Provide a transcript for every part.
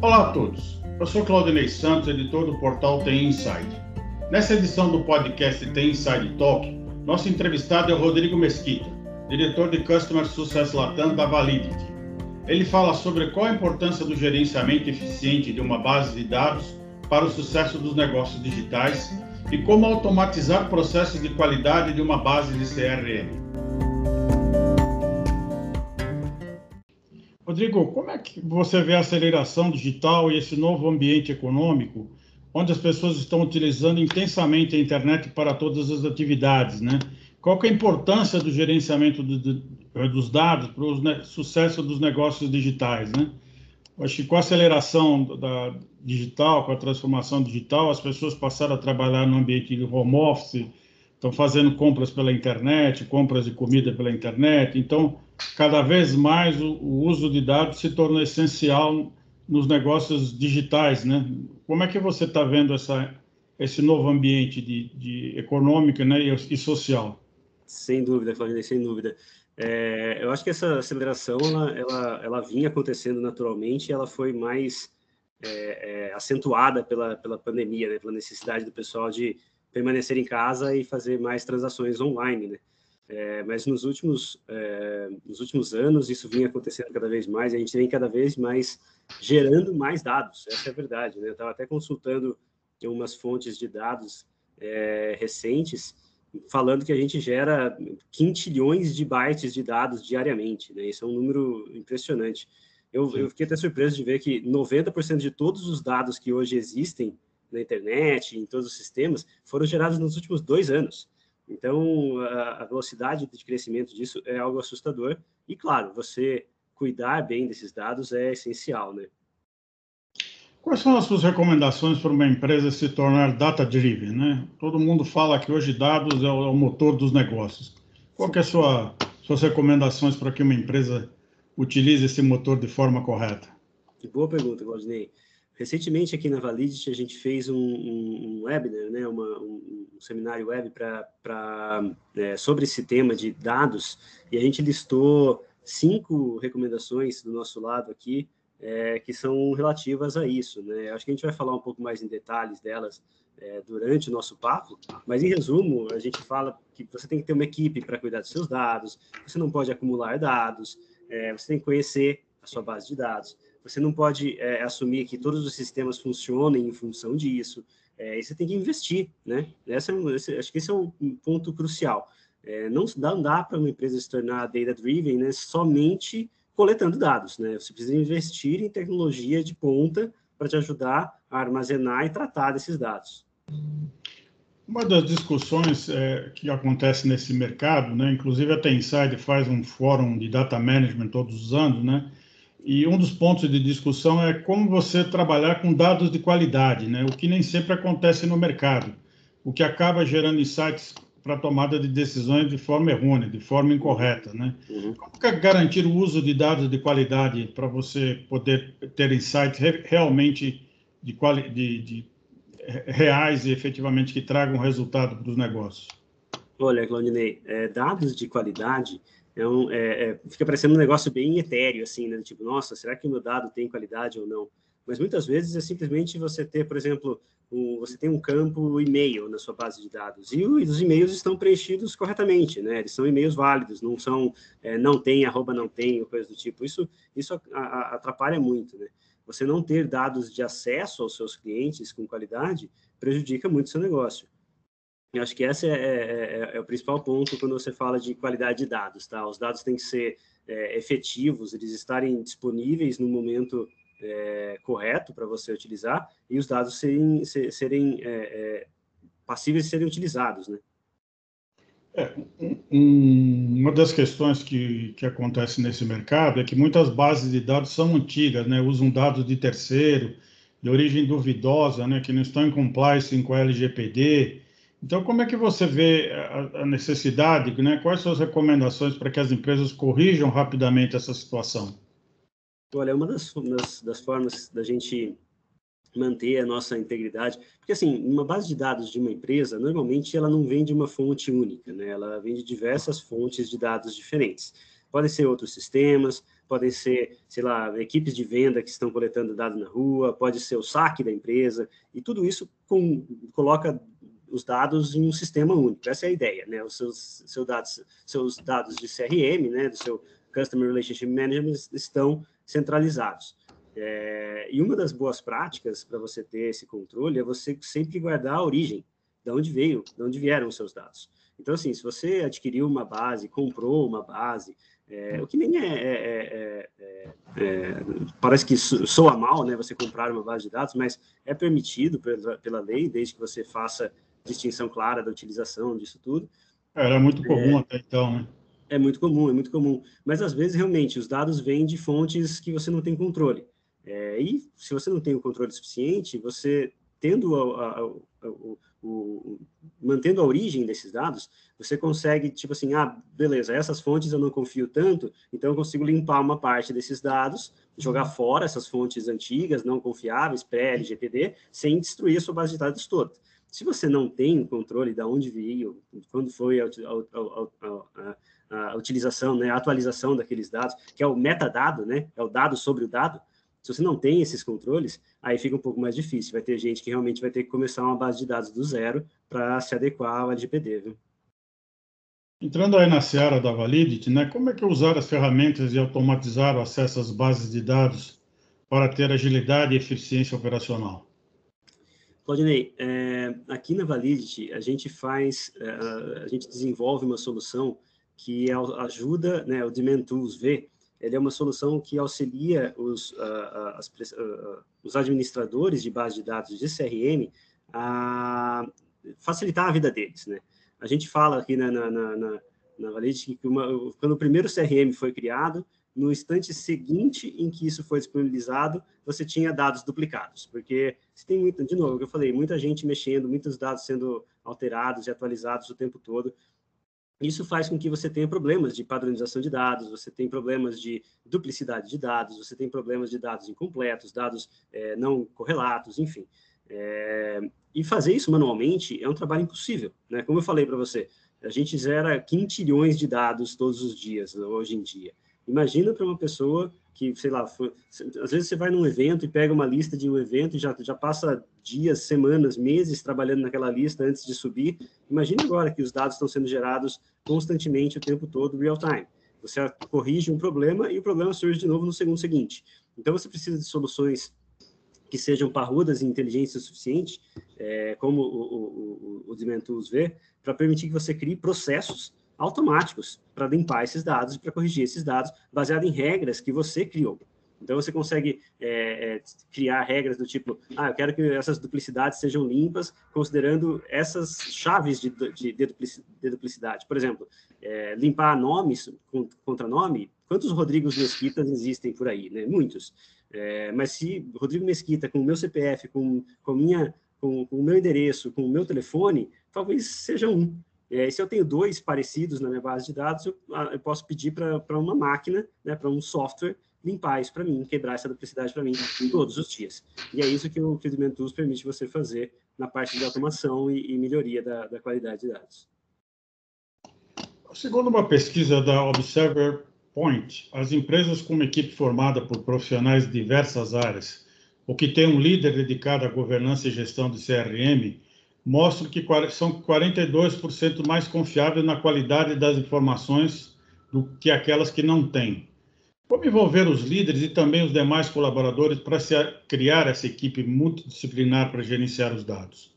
Olá a todos, eu sou Claudinei Santos, editor do portal Tem Inside. Nessa edição do podcast Tem Inside Talk, nosso entrevistado é o Rodrigo Mesquita, diretor de Customer Success Latam da Validity. Ele fala sobre qual a importância do gerenciamento eficiente de uma base de dados para o sucesso dos negócios digitais e como automatizar processos de qualidade de uma base de CRM. Rodrigo, como é que você vê a aceleração digital e esse novo ambiente econômico, onde as pessoas estão utilizando intensamente a internet para todas as atividades, né? Qual é a importância do gerenciamento do, do, dos dados para o né, sucesso dos negócios digitais, né? Acho que com a aceleração da digital, com a transformação digital, as pessoas passaram a trabalhar no ambiente de home office, estão fazendo compras pela internet, compras de comida pela internet. Então, cada vez mais o, o uso de dados se torna essencial nos negócios digitais, né? Como é que você está vendo essa, esse novo ambiente de, de econômico né, e, e social? Sem dúvida, Claudinei, sem dúvida. É, eu acho que essa aceleração ela, ela, ela vinha acontecendo naturalmente, ela foi mais é, é, acentuada pela, pela pandemia, né, pela necessidade do pessoal de permanecer em casa e fazer mais transações online, né? É, mas nos últimos, é, nos últimos anos isso vinha acontecendo cada vez mais, a gente vem cada vez mais gerando mais dados, essa é a verdade. Né? Eu estava até consultando umas fontes de dados é, recentes, falando que a gente gera quintilhões de bytes de dados diariamente, né? isso é um número impressionante. Eu, eu fiquei até surpreso de ver que 90% de todos os dados que hoje existem na internet, em todos os sistemas, foram gerados nos últimos dois anos. Então, a, velocidade de crescimento disso é algo assustador. E, claro, você cuidar bem desses dados é essencial, né? Quais são as suas recomendações para uma empresa se tornar data-driven, né? Todo mundo fala que hoje dados é o, é motor dos negócios. Qual que é a sua suas recomendações para que uma empresa utilize esse motor de forma correta? Que boa pergunta, Claudinei. Recentemente, aqui na Validity, a gente fez um, um, um webinar, né, uma, um, um, seminário web pra, é, sobre esse tema de dados, e a gente listou cinco recomendações do nosso lado aqui, é, que são relativas a isso. Né? Acho que a gente vai falar um pouco mais em detalhes delas é, durante o nosso papo, mas em resumo, a gente fala que você tem que ter uma equipe para cuidar dos seus dados, você não pode acumular dados, é, você tem que conhecer a sua base de dados, você não pode é, assumir que todos os sistemas funcionem em função disso. É, você tem que investir, né? Essa, esse, acho que esse é um ponto crucial. É, não dá, dá para uma empresa se tornar data-driven né, somente coletando dados, né? Você precisa investir em tecnologia de ponta para te ajudar a armazenar e tratar desses dados. Uma das discussões é, que acontece nesse mercado, né, inclusive a Tenside faz um fórum de data management todos os anos, né, e um dos pontos de discussão é como você trabalhar com dados de qualidade, né? o que nem sempre acontece no mercado, o que acaba gerando insights para tomada de decisões de forma errônea, de forma incorreta. Né? Uhum. Como é garantir o uso de dados de qualidade para você poder ter insights realmente de, de, de reais e efetivamente que tragam resultado para os negócios? Olha, Claudinei, é, dados de qualidade um, é, é, fica parecendo um negócio bem etéreo, assim, né? Tipo, nossa, será que o meu dado tem qualidade ou não? Mas muitas vezes é simplesmente você ter, por exemplo, um, você tem um campo e-mail na sua base de dados e os e-mails estão preenchidos corretamente, né? Eles são e-mails válidos, não são é, não tem, arroba não tem, ou coisa do tipo. Isso, isso atrapalha muito, né? Você não ter dados de acesso aos seus clientes com qualidade prejudica muito o seu negócio. Eu acho que esse é, é, é, é, o principal ponto quando você fala de qualidade de dados, tá? Os dados têm que ser é, efetivos, eles estarem disponíveis no momento é, correto para você utilizar e os dados serem, serem é, passíveis de serem utilizados, né? Um, uma das questões que, que acontece nesse mercado é que muitas bases de dados são antigas, né? Usam dados de terceiro, de origem duvidosa, né? Que não estão em compliance com a LGPD, então, como é que você vê a, necessidade, né? quais são as recomendações para que as empresas corrijam rapidamente essa situação? Olha, uma das, das, das formas da gente manter a nossa integridade, porque assim, uma base de dados de uma empresa, normalmente ela não vem de uma fonte única, né? Ela vem de diversas fontes de dados diferentes. Podem ser outros sistemas, podem ser, sei lá, equipes de venda que estão coletando dados na rua, pode ser o saque da empresa, e tudo isso com, coloca os dados em um sistema único. Essa é a ideia, né? Os seus, seus, dados, seus dados de CRM, né, do seu Customer Relationship Management, estão centralizados. É, e uma das boas práticas para você ter esse controle é você sempre guardar a origem, de onde veio, de onde vieram os seus dados. Então, assim, se você adquiriu uma base, comprou uma base, é, o que nem é, é, é, é parece que soa mal, né, você comprar uma base de dados, mas é permitido pela, pela lei, desde que você faça distinção clara da utilização disso tudo. Era muito comum até então, né? É muito comum, é muito comum. Mas às vezes, realmente, os dados vêm de fontes que você não tem controle. É, e se você não tem o controle suficiente, você tendo a, a, a, o, o, mantendo a origem desses dados, você consegue, tipo assim, ah, beleza, essas fontes eu não confio tanto, então eu consigo limpar uma parte desses dados, jogar uhum. fora essas fontes antigas, não confiáveis, pré-LGPD, sem destruir a sua base de dados toda. Se você não tem controle de onde veio, quando foi a, a, a, a utilização, né, a atualização daqueles dados, que é o metadado, né, é o dado sobre o dado, se você não tem esses controles, aí fica um pouco mais difícil. Vai ter gente que realmente vai ter que começar uma base de dados do zero para se adequar ao LGPD, viu? Entrando aí na seara da Validity, né, como é que usar as ferramentas e automatizar o acesso às bases de dados para ter agilidade e eficiência operacional? Claudinei, é, aqui na Validity a gente faz, é, a gente desenvolve uma solução que ajuda, né, o Demand Tools V, ele é uma solução que auxilia os, uh, as, uh, os administradores de base de dados de CRM a facilitar a vida deles, né? A gente fala aqui na, na, na, na, Validity que uma, quando o primeiro CRM foi criado, no instante seguinte em que isso foi disponibilizado, você tinha dados duplicados, porque se tem muito, de novo, que eu falei, muita gente mexendo, muitos dados sendo alterados e atualizados o tempo todo, isso faz com que você tenha problemas de padronização de dados, você tem problemas de duplicidade de dados, você tem problemas de dados incompletos, dados é, não correlatos, enfim. É, e fazer isso manualmente é um trabalho impossível, né? Como eu falei para você, a gente zera quintilhões de dados todos os dias, hoje em dia. Imagina para uma pessoa que, sei lá, foi, às vezes você vai num evento e pega uma lista de um evento e já, já passa dias, semanas, meses trabalhando naquela lista antes de subir. Imagina agora que os dados estão sendo gerados constantemente o tempo todo, real time. Você corrige um problema e o problema surge de novo no segundo seguinte. Então você precisa de soluções que sejam parrudas e inteligentes o suficiente, é, como o, o, o, o vê, para permitir que você crie processos automáticos para limpar esses dados e para corrigir esses dados, baseado em regras que você criou. Então, você consegue é, é, criar regras do tipo, ah, eu quero que essas duplicidades sejam limpas, considerando essas chaves de, de, de duplicidade. Por exemplo, é, limpar nomes contra nome, quantos Rodrigos Mesquitas existem por aí? Né? Muitos. É, mas se Rodrigo Mesquita, com o meu CPF, com, com, minha, com, com o meu endereço, com o meu telefone, talvez seja um. É, se eu tenho dois parecidos na minha base de dados, eu, ah, eu posso pedir para uma máquina, né, para um software, limpar isso para mim, quebrar essa duplicidade para mim todos os dias. E é isso que o Crediment Tools permite você fazer na parte de automação e, e melhoria da, da, qualidade de dados. Segundo uma pesquisa da Observer Point, as empresas com uma equipe formada por profissionais de diversas áreas, ou que tem um líder dedicado à governança e gestão de CRM, mostram que são 42% mais confiáveis na qualidade das informações do que aquelas que não têm. Como envolver os líderes e também os demais colaboradores para criar essa equipe multidisciplinar para gerenciar os dados?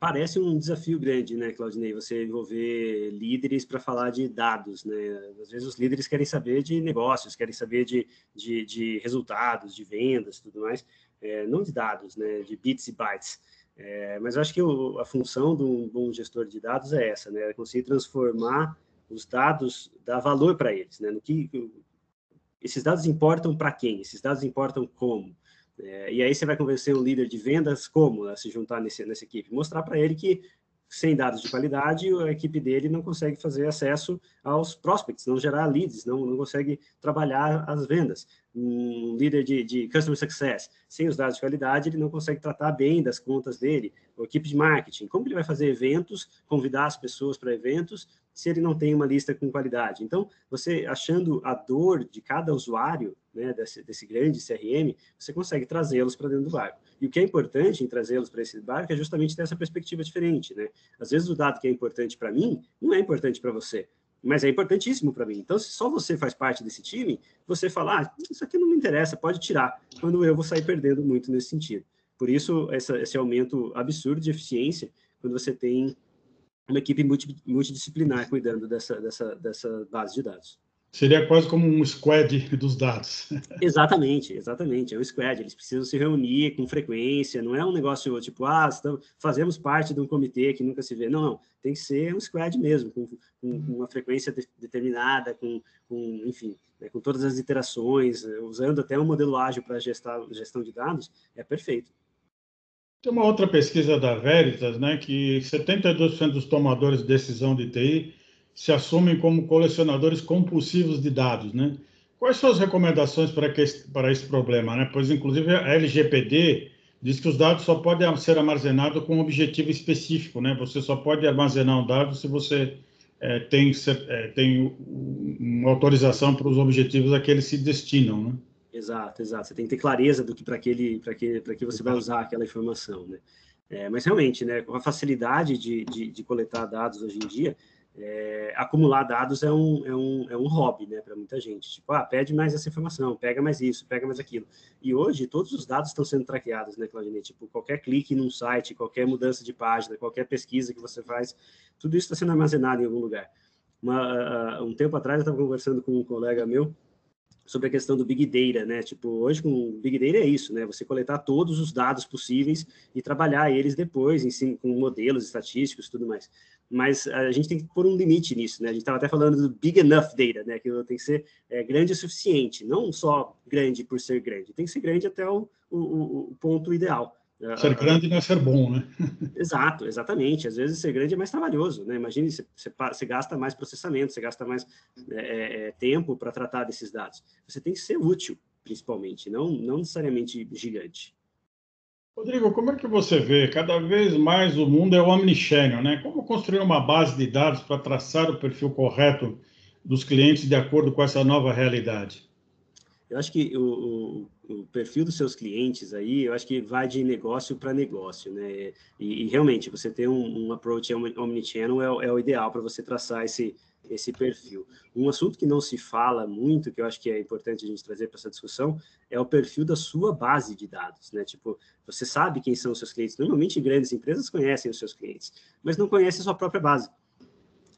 Parece um desafio grande, né, Claudinei? Você envolver líderes para falar de dados, né? Às vezes os líderes querem saber de negócios, querem saber de, de, de resultados, de vendas, tudo mais, é, não de dados, né? De bits e bytes. É, mas eu acho que o, a função de um bom gestor de dados é essa, né? É conseguir transformar os dados, dar valor para eles, né? No que esses dados importam para quem? Esses dados importam como? É, e aí você vai convencer um líder de vendas como a se juntar nesse, nessa equipe? Mostrar para ele que sem dados de qualidade, a equipe dele não consegue fazer acesso aos prospects, não gerar leads, não, não consegue trabalhar as vendas. Um líder de, de Customer Success, sem os dados de qualidade, ele não consegue tratar bem das contas dele, a equipe de marketing. Como ele vai fazer eventos, convidar as pessoas para eventos, se ele não tem uma lista com qualidade? Então, você achando a dor de cada usuário, né, desse, desse grande CRM, você consegue trazê-los para dentro do barco. E o que é importante em trazê-los para esse barco é justamente ter essa perspectiva diferente, né? Às vezes o dado que é importante para mim não é importante para você, mas é importantíssimo para mim. Então, se só você faz parte desse time, você fala, ah, isso aqui não me interessa, pode tirar, quando eu vou sair perdendo muito nesse sentido. Por isso, essa, esse aumento absurdo de eficiência, quando você tem uma equipe multidisciplinar cuidando dessa, dessa, dessa base de dados. Seria quase como um squad dos dados. Exatamente, exatamente. É um squad. Eles precisam se reunir com frequência. Não é um negócio tipo, ah, estamos, fazemos parte de um comitê que nunca se vê. Não, não. Tem que ser um squad mesmo, com, com uma frequência de, determinada, com, com enfim, né, com todas as iterações, usando até um modelo ágil para gestão de dados. É perfeito. Tem uma outra pesquisa da Veritas, né, que 72% dos tomadores de decisão de TI se assumem como colecionadores compulsivos de dados, né? Quais são as recomendações para, que, para esse problema, né? Pois, inclusive, a LGPD diz que os dados só podem ser armazenados com um objetivo específico, né? Você só pode armazenar um dado se você é, tem, é, tem uma autorização para os objetivos a que eles se destinam, né? Exato, exato. Você tem que ter clareza do que para aquele, para que, para que você vai usar aquela informação, né? É, mas realmente, né, com a facilidade de, de, de coletar dados hoje em dia, é, acumular dados é um, é um, é um hobby, né, para muita gente. Tipo, ah, pede mais essa informação, pega mais isso, pega mais aquilo. E hoje, todos os dados estão sendo traqueados, né, Claudinei? Tipo, qualquer clique num site, qualquer mudança de página, qualquer pesquisa que você faz, tudo isso está sendo armazenado em algum lugar. Uma, uh, um tempo atrás, eu estava conversando com um colega meu, sobre a questão do Big Data, né? Tipo, hoje com Big Data é isso, né? Você coletar todos os dados possíveis e trabalhar eles depois, em si, com modelos estatísticos e tudo mais. Mas a gente tem que pôr um limite nisso, né? A gente estava até falando do Big Enough Data, né? Que tem que ser é, grande o suficiente, não só grande por ser grande, tem que ser grande até o, o, o ponto ideal. Ser grande não é ser bom, né? Exato, exatamente. Às vezes ser grande é mais trabalhoso, né? Imagine, você, você gasta mais processamento, você gasta mais é, é, é tempo para tratar desses dados. Você tem que ser útil, principalmente, não, não necessariamente gigante. Rodrigo, como é que você vê? Cada vez mais o mundo é o omnichannel, né? Como construir uma base de dados para traçar o perfil correto dos clientes de acordo com essa nova realidade? Eu acho que o, o, o, perfil dos seus clientes aí, eu acho que vai de negócio para negócio, né? E, e, realmente, você ter um, um approach omnichannel é, é o ideal para você traçar esse, esse perfil. Um assunto que não se fala muito, que eu acho que é importante a gente trazer para essa discussão, é o perfil da sua base de dados, né? Tipo, você sabe quem são os seus clientes. Normalmente, grandes empresas conhecem os seus clientes, mas não conhecem a sua própria base.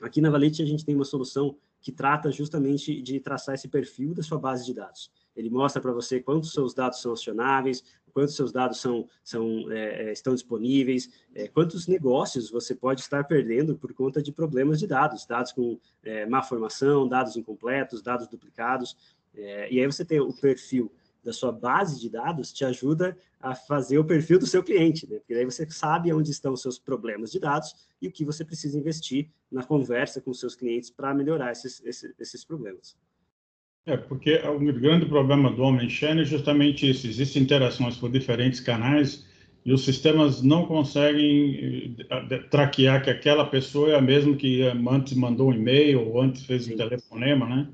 Aqui na Valete, a gente tem uma solução que trata justamente de traçar esse perfil da sua base de dados. Ele mostra para você quantos seus dados são acionáveis, quantos seus dados são, são, é, é, estão disponíveis, é, quantos negócios você pode estar perdendo por conta de problemas de dados, dados com é, má formação, dados incompletos, dados duplicados. É, e aí você tem o perfil da sua base de dados te ajuda a fazer o perfil do seu cliente, né? Porque aí você sabe onde estão os seus problemas de dados e o que você precisa investir na conversa com os seus clientes para melhorar esses, esses, esses problemas. É, porque o grande problema do Omnichannel é justamente isso, existem interações por diferentes canais e os sistemas não conseguem eh, traquear que aquela pessoa é a mesma que antes mandou um e-mail ou antes fez um telefonema, né?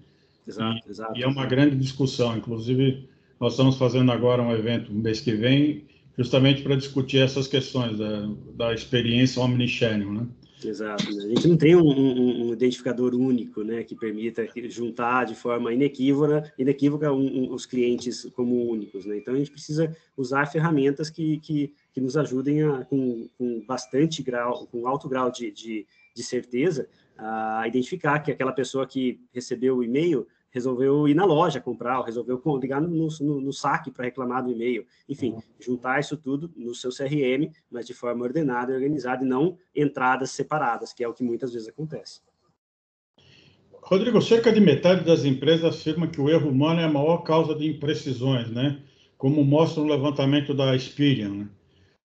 Exato, e, exato. E é uma grande discussão, inclusive nós estamos fazendo agora um evento no mês que vem justamente para discutir essas questões da, da experiência Omnichannel, né? Exato. Né? A gente não tem um, um, um, identificador único, né, que permita juntar de forma inequívoca, inequívoca um, os clientes como únicos, né? Então a gente precisa usar ferramentas que, que, que nos ajudem a, com, com bastante grau, com alto grau de, de, de certeza, a identificar que aquela pessoa que recebeu o e-mail resolveu ir na loja comprar, ou resolveu ligar no, no, no saque para reclamar do e-mail. Enfim, uhum. juntar isso tudo no seu CRM, mas de forma ordenada e organizada, e não entradas separadas, que é o que muitas vezes acontece. Rodrigo, cerca de metade das empresas afirma que o erro humano é a maior causa de imprecisões, né? Como mostra o levantamento da Experian. Né?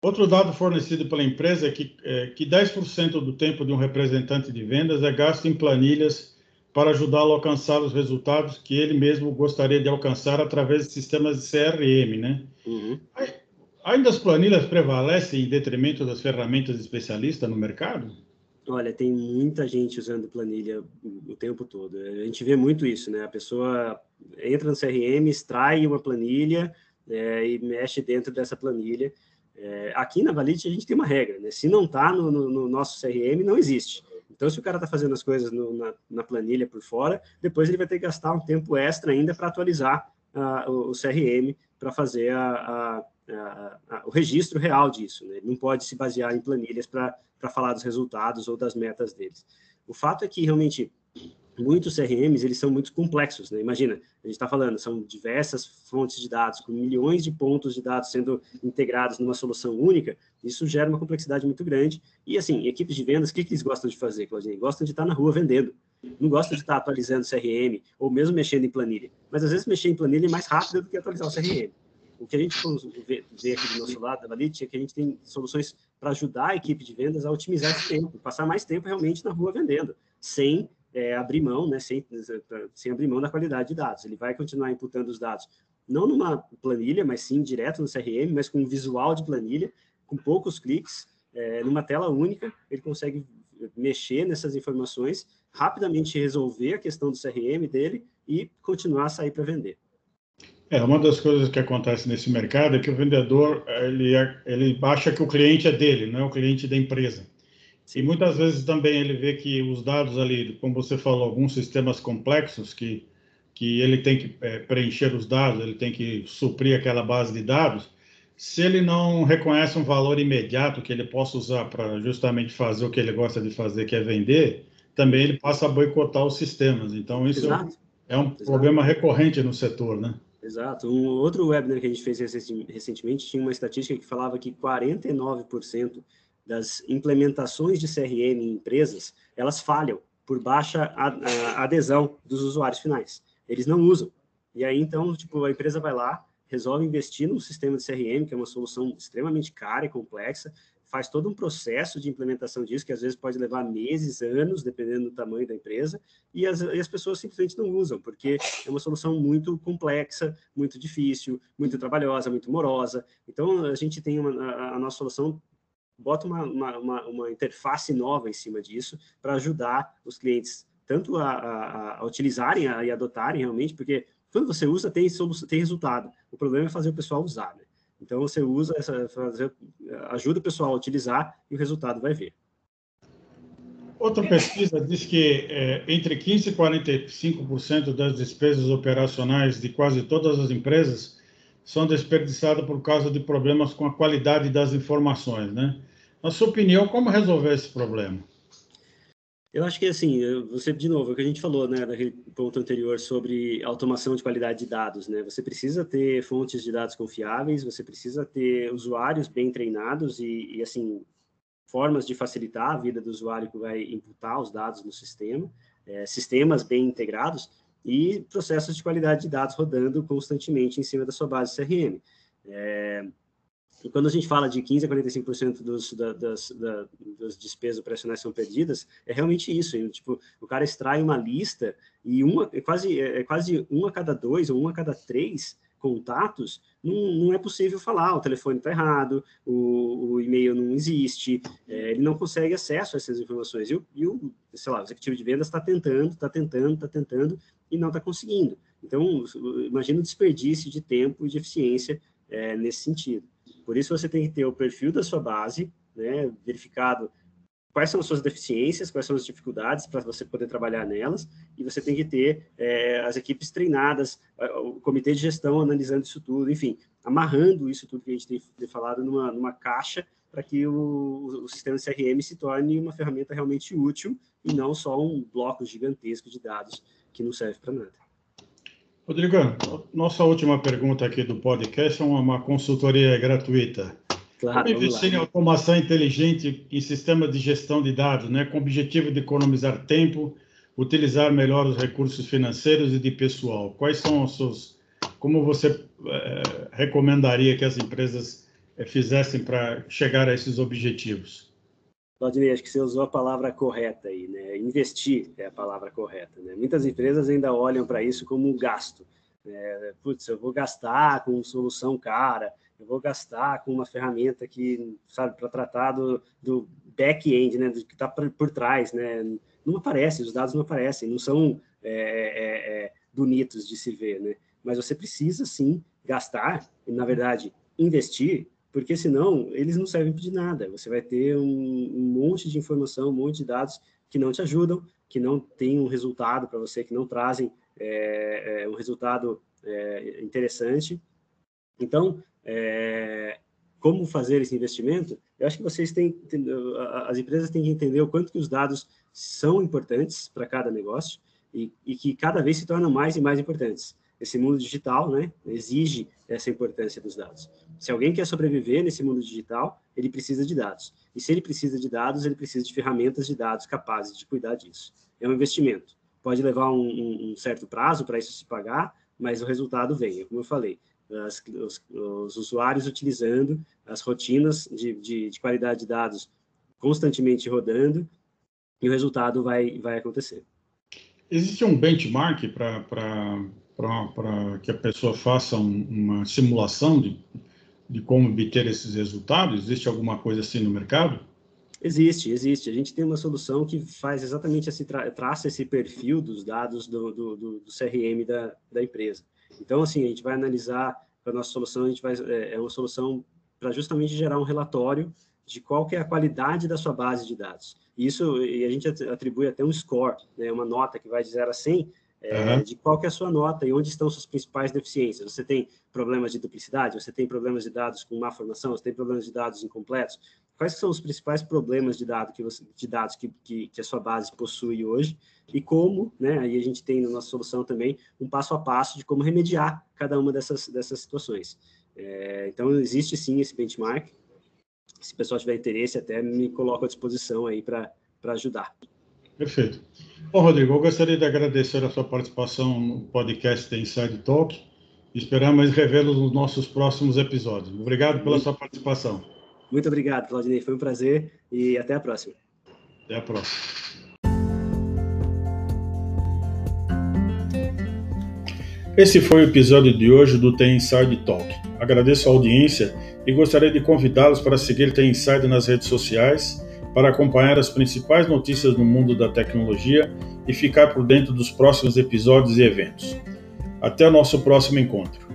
Outro dado fornecido pela empresa é que, é, que 10% do tempo de um representante de vendas é gasto em planilhas para ajudá-lo a alcançar os resultados que ele mesmo gostaria de alcançar através de sistemas de CRM, né? Uhum. Ainda as planilhas prevalecem em detrimento das ferramentas especialistas no mercado? Olha, tem muita gente usando planilha o tempo todo. A gente vê muito isso, né? A pessoa entra no CRM, extrai uma planilha é, e mexe dentro dessa planilha. É, aqui na Valide a gente tem uma regra, né? Se não está no, no, no, nosso CRM, não existe. Então, se o cara está fazendo as coisas no, na, na, planilha por fora, depois ele vai ter que gastar um tempo extra ainda para atualizar uh, o, o, CRM para fazer a, a, a, o registro real disso. Né? Ele não pode se basear em planilhas para falar dos resultados ou das metas deles. O fato é que realmente muitos CRMs eles são muito complexos, né? Imagina, a gente está falando, são diversas fontes de dados, com milhões de pontos de dados sendo integrados numa solução única, isso gera uma complexidade muito grande. E assim, equipes de vendas, o que, que eles gostam de fazer, Claudinei? Gostam de estar na rua vendendo. Não gostam de estar atualizando CRM, ou mesmo mexendo em planilha. Mas às vezes mexer em planilha é mais rápido do que atualizar o CRM. O que a gente vê, vê aqui do nosso lado da Valite é que a gente tem soluções para ajudar a equipe de vendas a otimizar esse tempo, passar mais tempo realmente na rua vendendo, sem é, abrir mão, né, sem, sem abrir mão da qualidade de dados. Ele vai continuar imputando os dados, não numa planilha, mas sim direto no CRM, mas com um visual de planilha, com poucos cliques, é, numa tela única, ele consegue mexer nessas informações, rapidamente resolver a questão do CRM dele e continuar a sair para vender. É, uma das coisas que acontece nesse mercado é que o vendedor, ele, é, ele acha que o cliente é dele, não é o cliente da empresa. E muitas vezes também ele vê que os dados ali, como você falou, alguns sistemas complexos que, que ele tem que é, preencher os dados, ele tem que suprir aquela base de dados, se ele não reconhece um valor imediato que ele possa usar para justamente fazer o que ele gosta de fazer, que é vender, também ele passa a boicotar os sistemas. Então, isso Exato. é um Exato. problema recorrente no setor, né? Exato. Um outro webinar que a gente fez recentemente tinha uma estatística que falava que 49% das implementações de CRM em empresas, elas falham por baixa adesão dos usuários finais. Eles não usam. E aí, então, tipo, a empresa vai lá, resolve investir num sistema de CRM, que é uma solução extremamente cara e complexa, faz todo um processo de implementação disso, que às vezes pode levar meses, anos, dependendo do tamanho da empresa, e as, e as pessoas simplesmente não usam, porque é uma solução muito complexa, muito difícil, muito trabalhosa, muito morosa. Então, a gente tem uma, a, a nossa solução bota uma, uma, uma, uma interface nova em cima disso para ajudar os clientes tanto a, a, a utilizarem e adotarem realmente, porque quando você usa, tem, tem resultado. O problema é fazer o pessoal usar, né? Então, você usa, essa, ajuda o pessoal a utilizar e o resultado vai ver. Outra pesquisa diz que é, entre 15% e 45% das despesas operacionais de quase todas as empresas são desperdiçadas por causa de problemas com a qualidade das informações, né? Na sua opinião, como resolver esse problema? Eu acho que, assim, você, de novo, é o que a gente falou, né, naquele ponto anterior sobre automação de qualidade de dados, né? Você precisa ter fontes de dados confiáveis, você precisa ter usuários bem treinados e, e assim, formas de facilitar a vida do usuário que vai imputar os dados no sistema, é, sistemas bem integrados, e processos de qualidade de dados rodando constantemente em cima da sua base CRM. É, e quando a gente fala de 15% a 45% dos, da, das, da, das despesas operacionais são perdidas, é realmente isso. Tipo, o cara extrai uma lista e uma, é, quase, é, é quase um a cada dois ou um a cada três contatos, não, não é possível falar, o telefone está errado, o, o, e-mail não existe, é, ele não consegue acesso a essas informações. E o, e o sei lá, o executivo de vendas está tentando, está tentando, está tentando e não está conseguindo. Então, imagina o desperdício de tempo e de eficiência é, nesse sentido. Por isso, você tem que ter o perfil da sua base, né, verificado quais são as suas deficiências, quais são as dificuldades para você poder trabalhar nelas, e você tem que ter é, as equipes treinadas, o comitê de gestão analisando isso tudo, enfim, amarrando isso tudo que a gente tem, tem falado numa, numa caixa para que o, o, sistema CRM se torne uma ferramenta realmente útil e não só um bloco gigantesco de dados que não serve para nada. Rodrigo, nossa última pergunta aqui do podcast é uma, uma consultoria gratuita. Claro, investir em automação inteligente em sistemas de gestão de dados, né, com o objetivo de economizar tempo, utilizar melhor os recursos financeiros e de pessoal? Quais são os seus, como você é, recomendaria que as empresas eh, fizessem para chegar a esses objetivos? Claudinei, acho que você usou a palavra correta aí, né? Investir é a palavra correta, né? Muitas empresas ainda olham para isso como um gasto. Né? Putz, eu vou gastar com solução cara, eu vou gastar com uma ferramenta que, sabe, para tratar do, do back-end, né? Do que está por, trás, né? Não aparece, os dados não aparecem, não são é, é, é, bonitos de se ver, né? Mas você precisa, sim, gastar, e, na verdade, investir porque senão eles não servem de nada. Você vai ter um, um, monte de informação, um monte de dados que não te ajudam, que não têm um resultado para você, que não trazem é, é, um resultado é, interessante. Então, é, como fazer esse investimento? Eu acho que vocês têm, as empresas têm que entender o quanto que os dados são importantes para cada negócio e, e que cada vez se tornam mais e mais importantes esse mundo digital, né, exige essa importância dos dados. Se alguém quer sobreviver nesse mundo digital, ele precisa de dados. E se ele precisa de dados, ele precisa de ferramentas de dados capazes de cuidar disso. É um investimento. Pode levar um, um, certo prazo para isso se pagar, mas o resultado vem. É como eu falei, as, os, os, usuários utilizando as rotinas de, de, de qualidade de dados constantemente rodando e o resultado vai, vai acontecer. Existe um benchmark para que a pessoa faça um, uma simulação de, de como obter esses resultados? Existe alguma coisa assim no mercado? Existe, existe. A gente tem uma solução que faz exatamente esse tra traça esse perfil dos dados do, do, do, do CRM da, da empresa. Então, assim, a gente vai analisar a nossa solução, a gente vai é, é uma solução para justamente gerar um relatório de qual que é a qualidade da sua base de dados. Isso e a gente atribui até um score, né, uma nota que vai de 0 a 100 é, uhum. de qual é a sua nota e onde estão suas principais deficiências. Você tem problemas de duplicidade, você tem problemas de dados com má formação, você tem problemas de dados incompletos. Quais são os principais problemas de, dado que você, de dados que, que, que, a sua base possui hoje e como, né, aí a gente tem na nossa solução também um passo a passo de como remediar cada uma dessas, dessas situações. É, então, existe sim esse benchmark. Se o pessoal tiver interesse, até me coloco à disposição aí para ajudar. Perfeito. Bom, Rodrigo, eu gostaria de agradecer a sua participação no podcast da Inside Talk. Esperamos revê-lo nos nossos próximos episódios. Obrigado pela sua participação. Muito obrigado, Claudinei. Foi um prazer e até a próxima. Até a próxima. Esse foi o episódio de hoje do The Inside Talk. Agradeço a audiência e gostaria de convidá-los para seguir The Inside nas redes sociais para acompanhar as principais notícias no mundo da tecnologia e ficar por dentro dos próximos episódios e eventos. Até o nosso próximo encontro.